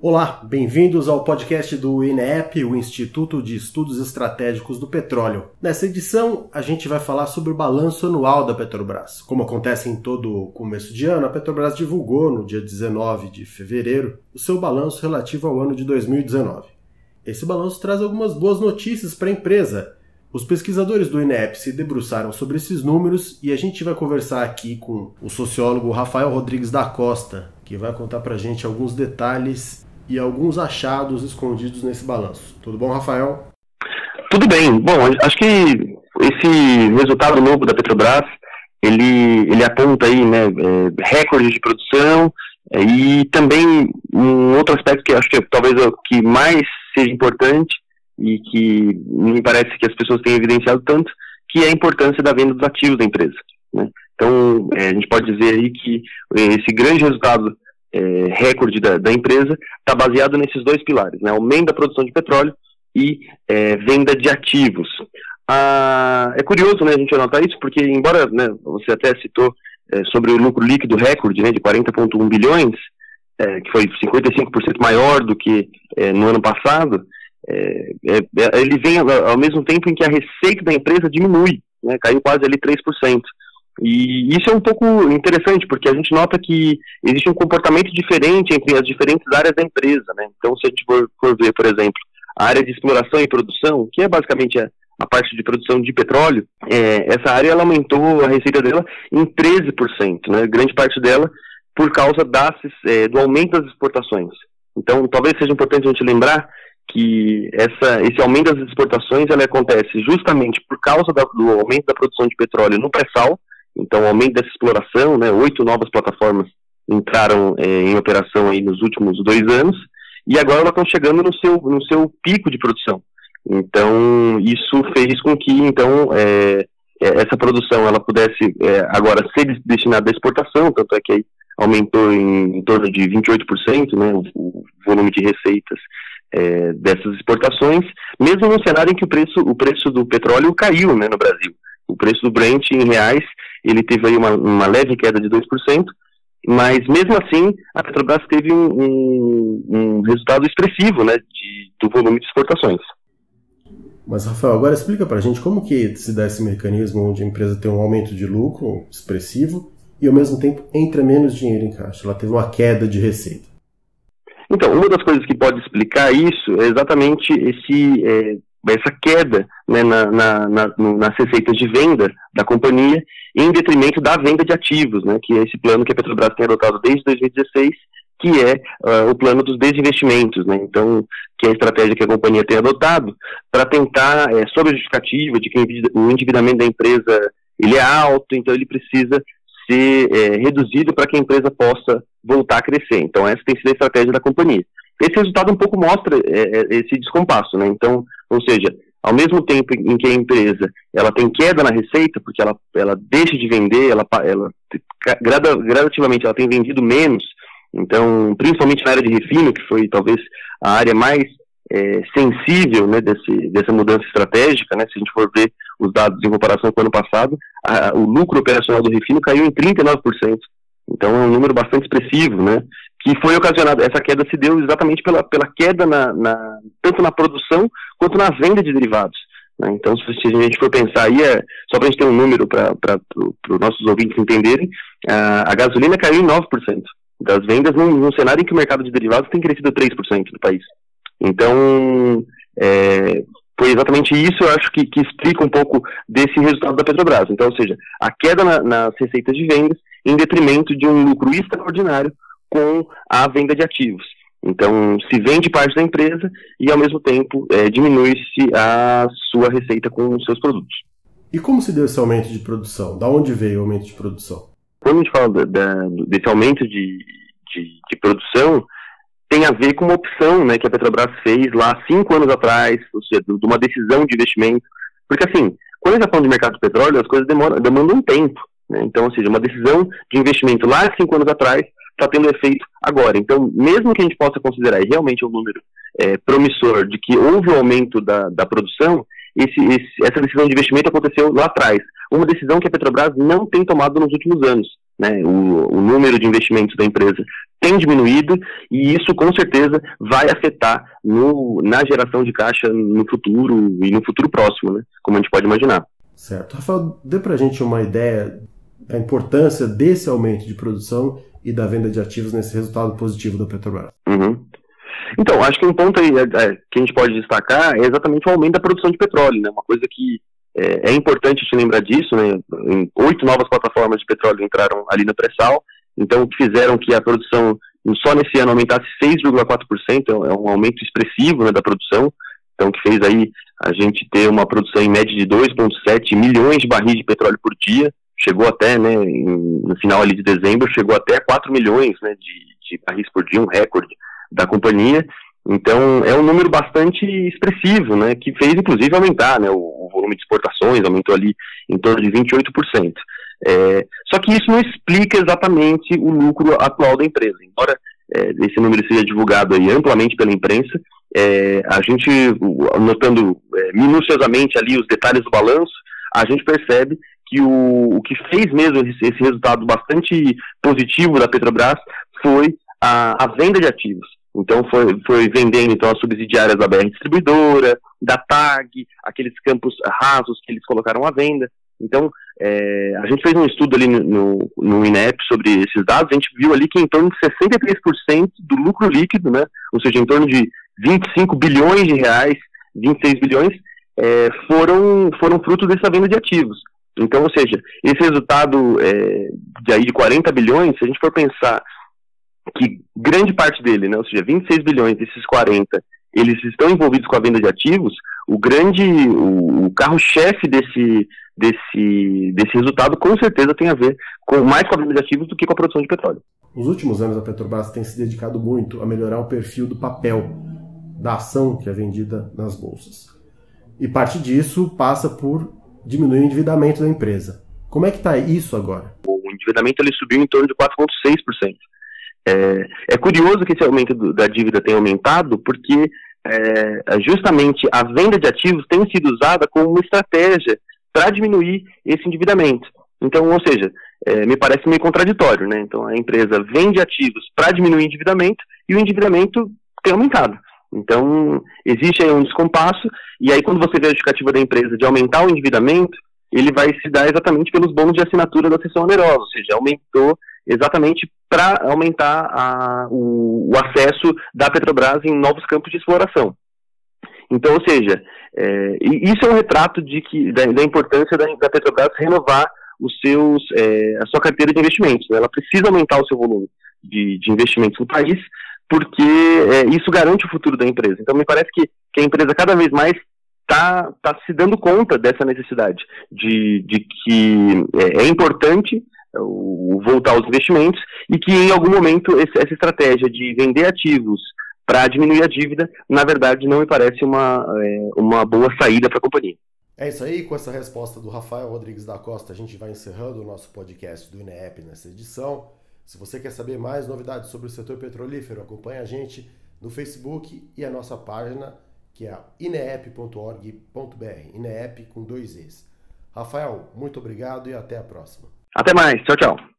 Olá, bem-vindos ao podcast do INEP, o Instituto de Estudos Estratégicos do Petróleo. Nessa edição, a gente vai falar sobre o balanço anual da Petrobras. Como acontece em todo começo de ano, a Petrobras divulgou no dia 19 de fevereiro o seu balanço relativo ao ano de 2019. Esse balanço traz algumas boas notícias para a empresa. Os pesquisadores do INEP se debruçaram sobre esses números e a gente vai conversar aqui com o sociólogo Rafael Rodrigues da Costa, que vai contar para a gente alguns detalhes e alguns achados escondidos nesse balanço. Tudo bom, Rafael? Tudo bem. Bom, acho que esse resultado novo da Petrobras, ele, ele aponta aí, né, é, recordes de produção é, e também um outro aspecto que acho que é, talvez o que mais seja importante e que me parece que as pessoas têm evidenciado tanto, que é a importância da venda dos ativos da empresa. Né? Então, é, a gente pode dizer aí que esse grande resultado é, recorde da, da empresa está baseado nesses dois pilares, né, aumento da produção de petróleo e é, venda de ativos. Ah, é curioso né, a gente anotar isso, porque embora né, você até citou é, sobre o lucro líquido recorde né, de 40,1 bilhões, é, que foi 55% maior do que é, no ano passado, é, ele vem ao mesmo tempo em que a receita da empresa diminui, né, caiu quase ali 3%. E isso é um pouco interessante, porque a gente nota que existe um comportamento diferente entre as diferentes áreas da empresa. Né? Então, se a gente for, for ver, por exemplo, a área de exploração e produção, que é basicamente a, a parte de produção de petróleo, é, essa área ela aumentou a receita dela em 13%, né? grande parte dela por causa das, é, do aumento das exportações. Então, talvez seja importante a gente lembrar que essa, esse aumento das exportações ela acontece justamente por causa da, do aumento da produção de petróleo no pré-sal, então, o aumento dessa exploração, né, oito novas plataformas entraram é, em operação aí nos últimos dois anos, e agora elas estão chegando no seu, no seu pico de produção. Então, isso fez com que, então, é, é essa produção ela pudesse é, agora ser destinada à exportação, tanto é que aí aumentou em, em torno de 28% né, o, o volume de receitas é, dessas exportações, mesmo no cenário em que o preço, o preço do petróleo caiu né, no Brasil. O preço do Brent em reais ele teve aí uma, uma leve queda de 2%, mas mesmo assim a Petrobras teve um, um, um resultado expressivo né, de, do volume de exportações. Mas, Rafael, agora explica para a gente como que se dá esse mecanismo onde a empresa tem um aumento de lucro expressivo e, ao mesmo tempo, entra menos dinheiro em caixa. Ela teve uma queda de receita. Então, uma das coisas que pode explicar isso é exatamente esse, é, essa queda né, na, na, na, nas receitas de venda da companhia em detrimento da venda de ativos, né, que é esse plano que a Petrobras tem adotado desde 2016, que é uh, o plano dos desinvestimentos, né, então, que é a estratégia que a companhia tem adotado para tentar, é, sob a justificativa de que o endividamento da empresa ele é alto, então ele precisa ser é, reduzido para que a empresa possa voltar a crescer. Então, essa tem sido a estratégia da companhia. Esse resultado um pouco mostra é, esse descompasso, né? Então, ou seja, ao mesmo tempo em que a empresa ela tem queda na receita, porque ela, ela deixa de vender, ela, ela grada, gradativamente ela tem vendido menos, então, principalmente na área de refino, que foi talvez a área mais é, sensível né, desse, dessa mudança estratégica, né, se a gente for ver os dados em comparação com o ano passado, a, o lucro operacional do refino caiu em 39%. Então é um número bastante expressivo, né? Que foi ocasionado, essa queda se deu exatamente pela, pela queda na, na tanto na produção quanto na venda de derivados. Né? Então, se a gente for pensar aí, é, só para a gente ter um número para os nossos ouvintes entenderem, a, a gasolina caiu em 9% das vendas num, num, cenário em que o mercado de derivados tem crescido 3% no país. Então, é, foi exatamente isso, eu acho que, que, explica um pouco desse resultado da Petrobras. Então, ou seja, a queda na, nas receitas de vendas em detrimento de um lucro extraordinário com a venda de ativos. Então, se vende parte da empresa e, ao mesmo tempo, é, diminui-se a sua receita com os seus produtos. E como se deu esse aumento de produção? Da onde veio o aumento de produção? Quando a gente fala da, da, desse aumento de, de, de, produção, tem a ver com uma opção né, que a Petrobras fez lá cinco anos atrás, ou seja, de uma decisão de investimento. Porque, assim, quando a gente está falando de mercado de petróleo, as coisas demoram, demandam um tempo. Né? Então, ou seja, uma decisão de investimento lá cinco anos atrás está tendo efeito agora. Então, mesmo que a gente possa considerar realmente um número é, promissor de que houve um aumento da, da produção, esse, esse, essa decisão de investimento aconteceu lá atrás. Uma decisão que a Petrobras não tem tomado nos últimos anos. né, o, o número de investimentos da empresa tem diminuído e isso com certeza vai afetar no, na geração de caixa no futuro e no futuro próximo, né, como a gente pode imaginar. Certo. Rafael, dê para a gente uma ideia da importância desse aumento de produção e da venda de ativos nesse resultado positivo da Petrobras. Uhum. Então, acho que um ponto aí, é, é, que a gente pode destacar é exatamente o aumento da produção de petróleo, né? Uma coisa que é, é importante te lembrar disso, né? Oito novas plataformas de petróleo entraram ali no pré-sal, então fizeram que a produção só nesse ano aumentasse 6,4%, é um aumento expressivo né, da produção, então que fez aí a gente ter uma produção em média de 2,7 milhões de barris de petróleo por dia, chegou até, né, no final ali de dezembro, chegou até 4 milhões né, de, de barris por dia, um recorde da companhia. Então, é um número bastante expressivo, né, que fez, inclusive, aumentar né, o, o volume de exportações, aumentou ali em torno de 28%. É, só que isso não explica exatamente o lucro atual da empresa. Embora é, esse número seja divulgado aí amplamente pela imprensa, é, a gente, notando é, minuciosamente ali os detalhes do balanço, a gente percebe que o, o que fez mesmo esse, resultado bastante positivo da Petrobras foi a, a venda de ativos. Então foi, foi vendendo então as subsidiárias da BR Distribuidora, da TAG, aqueles campos rasos que eles colocaram à venda. Então é, a gente fez um estudo ali no, no, INEP sobre esses dados, a gente viu ali que em torno de 63% do lucro líquido, né, ou seja, em torno de 25 bilhões de reais, 26 bilhões, é, foram, foram fruto dessa venda de ativos. Então, ou seja, esse resultado é, de aí de 40 bilhões, se a gente for pensar que grande parte dele, né, ou seja, 26 bilhões desses 40, eles estão envolvidos com a venda de ativos, o grande, o, o carro-chefe desse, desse, desse resultado com certeza tem a ver com mais com a venda de ativos do que com a produção de petróleo. Nos últimos anos, a Petrobras tem se dedicado muito a melhorar o perfil do papel da ação que é vendida nas bolsas. E parte disso passa por diminuir o endividamento da empresa. Como é que está isso agora? O endividamento ele subiu em torno de 4,6%. É, é curioso que esse aumento do, da dívida tenha aumentado, porque é, justamente a venda de ativos tem sido usada como uma estratégia para diminuir esse endividamento. Então, ou seja, é, me parece meio contraditório, né? Então, a empresa vende ativos para diminuir o endividamento e o endividamento tem aumentado. Então, existe aí um descompasso, e aí quando você vê a justificativa da empresa de aumentar o endividamento, ele vai se dar exatamente pelos bônus de assinatura da sessão onerosa, ou seja, aumentou exatamente para aumentar a, o, o, acesso da Petrobras em novos campos de exploração. Então, ou seja, é, isso é um retrato de que, da, da importância da, da, Petrobras renovar os seus, é, a sua carteira de investimentos. Né? Ela precisa aumentar o seu volume de, de investimentos no país, porque é, isso garante o futuro da empresa. Então, me parece que, que a empresa cada vez mais está tá se dando conta dessa necessidade, de, de que é, é importante o, voltar aos investimentos e que em algum momento esse, essa estratégia de vender ativos para diminuir a dívida, na verdade, não me parece uma, é, uma boa saída para a companhia. É isso aí, com essa resposta do Rafael Rodrigues da Costa, a gente vai encerrando o nosso podcast do INEP nessa edição. Se você quer saber mais novidades sobre o setor petrolífero, acompanhe a gente no Facebook e a nossa página, que é ineep.org.br, INEP com dois Es. Rafael, muito obrigado e até a próxima. Até mais. Tchau, tchau.